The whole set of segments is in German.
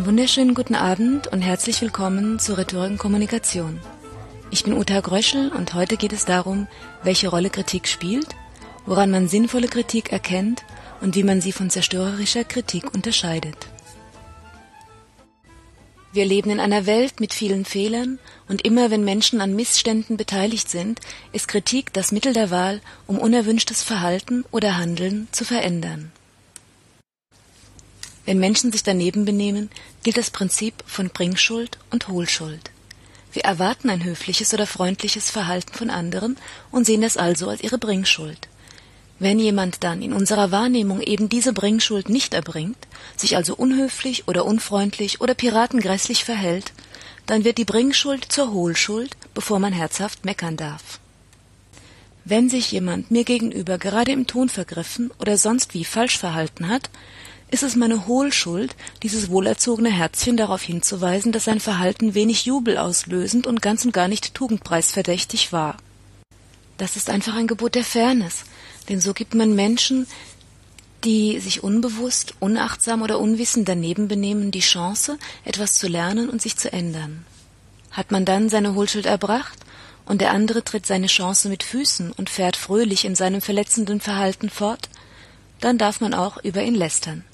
Einen wunderschönen guten Abend und herzlich willkommen zu Rhetorik und Kommunikation. Ich bin Uta Gröschel und heute geht es darum, welche Rolle Kritik spielt, woran man sinnvolle Kritik erkennt und wie man sie von zerstörerischer Kritik unterscheidet. Wir leben in einer Welt mit vielen Fehlern und immer wenn Menschen an Missständen beteiligt sind, ist Kritik das Mittel der Wahl, um unerwünschtes Verhalten oder Handeln zu verändern. Wenn Menschen sich daneben benehmen, gilt das Prinzip von Bringschuld und Hohlschuld. Wir erwarten ein höfliches oder freundliches Verhalten von anderen und sehen das also als ihre Bringschuld. Wenn jemand dann in unserer Wahrnehmung eben diese Bringschuld nicht erbringt, sich also unhöflich oder unfreundlich oder piratengrässlich verhält, dann wird die Bringschuld zur Hohlschuld, bevor man herzhaft meckern darf. Wenn sich jemand mir gegenüber gerade im Ton vergriffen oder sonst wie falsch verhalten hat, ist es meine Hohlschuld, dieses wohlerzogene Herzchen darauf hinzuweisen, dass sein Verhalten wenig Jubel auslösend und ganz und gar nicht tugendpreisverdächtig war. Das ist einfach ein Gebot der Fairness, denn so gibt man Menschen, die sich unbewusst, unachtsam oder unwissend daneben benehmen, die Chance, etwas zu lernen und sich zu ändern. Hat man dann seine Hohlschuld erbracht und der andere tritt seine Chance mit Füßen und fährt fröhlich in seinem verletzenden Verhalten fort, dann darf man auch über ihn lästern.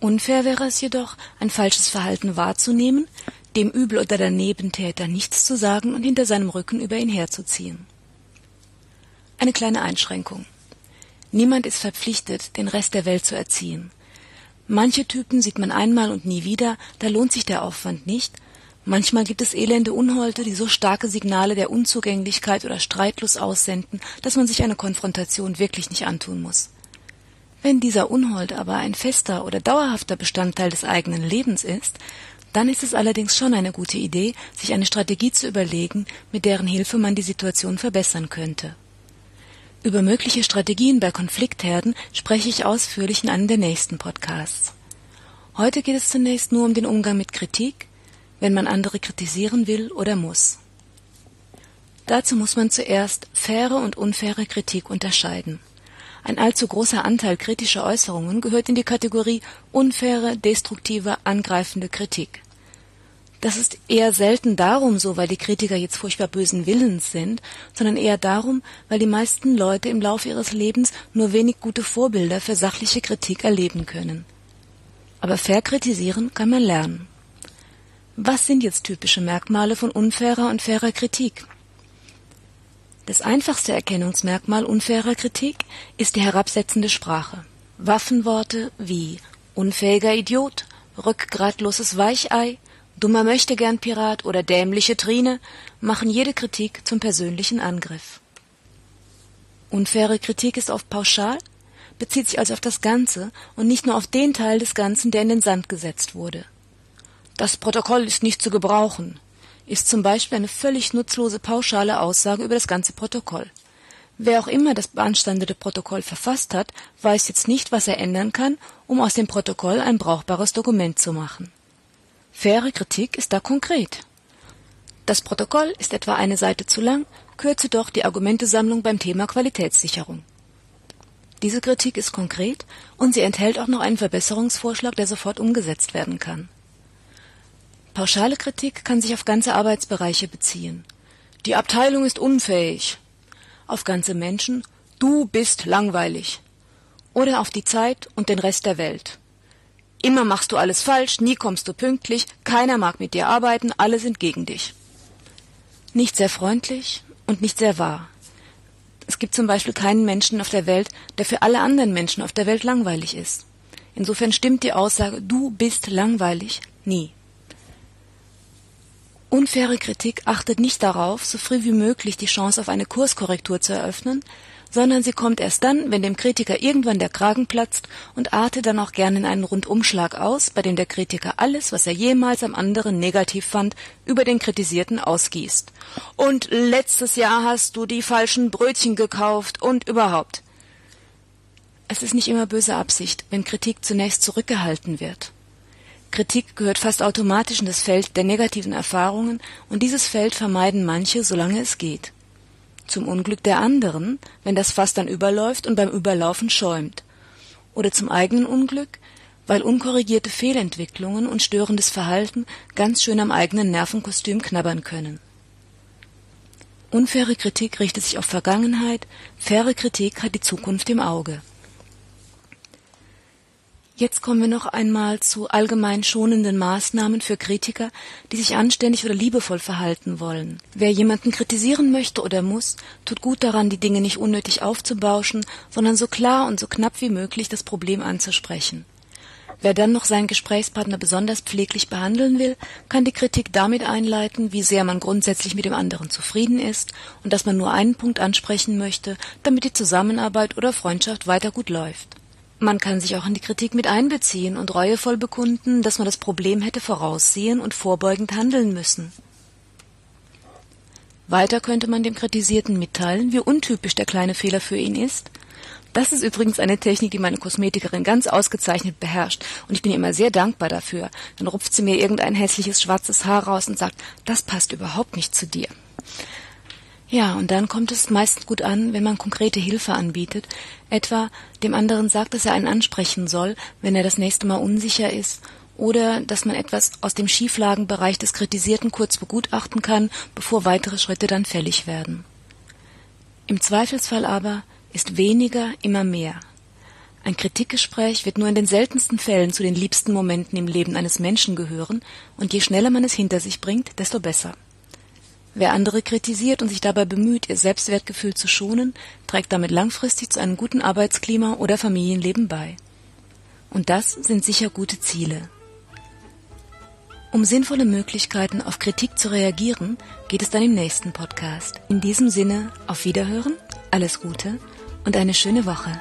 Unfair wäre es jedoch, ein falsches Verhalten wahrzunehmen, dem Übel oder der Nebentäter nichts zu sagen und hinter seinem Rücken über ihn herzuziehen. Eine kleine Einschränkung. Niemand ist verpflichtet, den Rest der Welt zu erziehen. Manche Typen sieht man einmal und nie wieder, da lohnt sich der Aufwand nicht. Manchmal gibt es elende Unholte, die so starke Signale der Unzugänglichkeit oder Streitlust aussenden, dass man sich eine Konfrontation wirklich nicht antun muss. Wenn dieser Unhold aber ein fester oder dauerhafter Bestandteil des eigenen Lebens ist, dann ist es allerdings schon eine gute Idee, sich eine Strategie zu überlegen, mit deren Hilfe man die Situation verbessern könnte. Über mögliche Strategien bei Konfliktherden spreche ich ausführlich in einem der nächsten Podcasts. Heute geht es zunächst nur um den Umgang mit Kritik, wenn man andere kritisieren will oder muss. Dazu muss man zuerst faire und unfaire Kritik unterscheiden. Ein allzu großer Anteil kritischer Äußerungen gehört in die Kategorie unfaire, destruktive, angreifende Kritik. Das ist eher selten darum so, weil die Kritiker jetzt furchtbar bösen Willens sind, sondern eher darum, weil die meisten Leute im Laufe ihres Lebens nur wenig gute Vorbilder für sachliche Kritik erleben können. Aber fair kritisieren kann man lernen. Was sind jetzt typische Merkmale von unfairer und fairer Kritik? Das einfachste Erkennungsmerkmal unfairer Kritik ist die herabsetzende Sprache. Waffenworte wie unfähiger Idiot, rückgratloses Weichei, dummer Möchtegern-Pirat oder dämliche Trine machen jede Kritik zum persönlichen Angriff. Unfaire Kritik ist oft pauschal, bezieht sich also auf das Ganze und nicht nur auf den Teil des Ganzen, der in den Sand gesetzt wurde. Das Protokoll ist nicht zu gebrauchen, ist zum Beispiel eine völlig nutzlose pauschale Aussage über das ganze Protokoll. Wer auch immer das beanstandete Protokoll verfasst hat, weiß jetzt nicht, was er ändern kann, um aus dem Protokoll ein brauchbares Dokument zu machen. Faire Kritik ist da konkret. Das Protokoll ist etwa eine Seite zu lang, kürze doch die Argumentesammlung beim Thema Qualitätssicherung. Diese Kritik ist konkret und sie enthält auch noch einen Verbesserungsvorschlag, der sofort umgesetzt werden kann. Pauschale Kritik kann sich auf ganze Arbeitsbereiche beziehen. Die Abteilung ist unfähig. Auf ganze Menschen, du bist langweilig. Oder auf die Zeit und den Rest der Welt. Immer machst du alles falsch, nie kommst du pünktlich, keiner mag mit dir arbeiten, alle sind gegen dich. Nicht sehr freundlich und nicht sehr wahr. Es gibt zum Beispiel keinen Menschen auf der Welt, der für alle anderen Menschen auf der Welt langweilig ist. Insofern stimmt die Aussage, du bist langweilig, nie. Unfaire Kritik achtet nicht darauf, so früh wie möglich die Chance auf eine Kurskorrektur zu eröffnen, sondern sie kommt erst dann, wenn dem Kritiker irgendwann der Kragen platzt und artet dann auch gern in einen Rundumschlag aus, bei dem der Kritiker alles, was er jemals am anderen negativ fand, über den Kritisierten ausgießt. Und letztes Jahr hast du die falschen Brötchen gekauft und überhaupt. Es ist nicht immer böse Absicht, wenn Kritik zunächst zurückgehalten wird. Kritik gehört fast automatisch in das Feld der negativen Erfahrungen, und dieses Feld vermeiden manche, solange es geht. Zum Unglück der anderen, wenn das Fass dann überläuft und beim Überlaufen schäumt. Oder zum eigenen Unglück, weil unkorrigierte Fehlentwicklungen und störendes Verhalten ganz schön am eigenen Nervenkostüm knabbern können. Unfaire Kritik richtet sich auf Vergangenheit, faire Kritik hat die Zukunft im Auge. Jetzt kommen wir noch einmal zu allgemein schonenden Maßnahmen für Kritiker, die sich anständig oder liebevoll verhalten wollen. Wer jemanden kritisieren möchte oder muss, tut gut daran, die Dinge nicht unnötig aufzubauschen, sondern so klar und so knapp wie möglich das Problem anzusprechen. Wer dann noch seinen Gesprächspartner besonders pfleglich behandeln will, kann die Kritik damit einleiten, wie sehr man grundsätzlich mit dem anderen zufrieden ist und dass man nur einen Punkt ansprechen möchte, damit die Zusammenarbeit oder Freundschaft weiter gut läuft. Man kann sich auch in die Kritik mit einbeziehen und reuevoll bekunden, dass man das Problem hätte voraussehen und vorbeugend handeln müssen. Weiter könnte man dem Kritisierten mitteilen, wie untypisch der kleine Fehler für ihn ist. Das ist übrigens eine Technik, die meine Kosmetikerin ganz ausgezeichnet beherrscht, und ich bin ihr immer sehr dankbar dafür. Dann rupft sie mir irgendein hässliches schwarzes Haar raus und sagt, das passt überhaupt nicht zu dir. Ja, und dann kommt es meist gut an, wenn man konkrete Hilfe anbietet, etwa dem anderen sagt, dass er einen ansprechen soll, wenn er das nächste Mal unsicher ist, oder dass man etwas aus dem Schieflagenbereich des Kritisierten kurz begutachten kann, bevor weitere Schritte dann fällig werden. Im Zweifelsfall aber ist weniger immer mehr. Ein Kritikgespräch wird nur in den seltensten Fällen zu den liebsten Momenten im Leben eines Menschen gehören, und je schneller man es hinter sich bringt, desto besser. Wer andere kritisiert und sich dabei bemüht, ihr Selbstwertgefühl zu schonen, trägt damit langfristig zu einem guten Arbeitsklima oder Familienleben bei. Und das sind sicher gute Ziele. Um sinnvolle Möglichkeiten auf Kritik zu reagieren, geht es dann im nächsten Podcast. In diesem Sinne, auf Wiederhören, alles Gute und eine schöne Woche.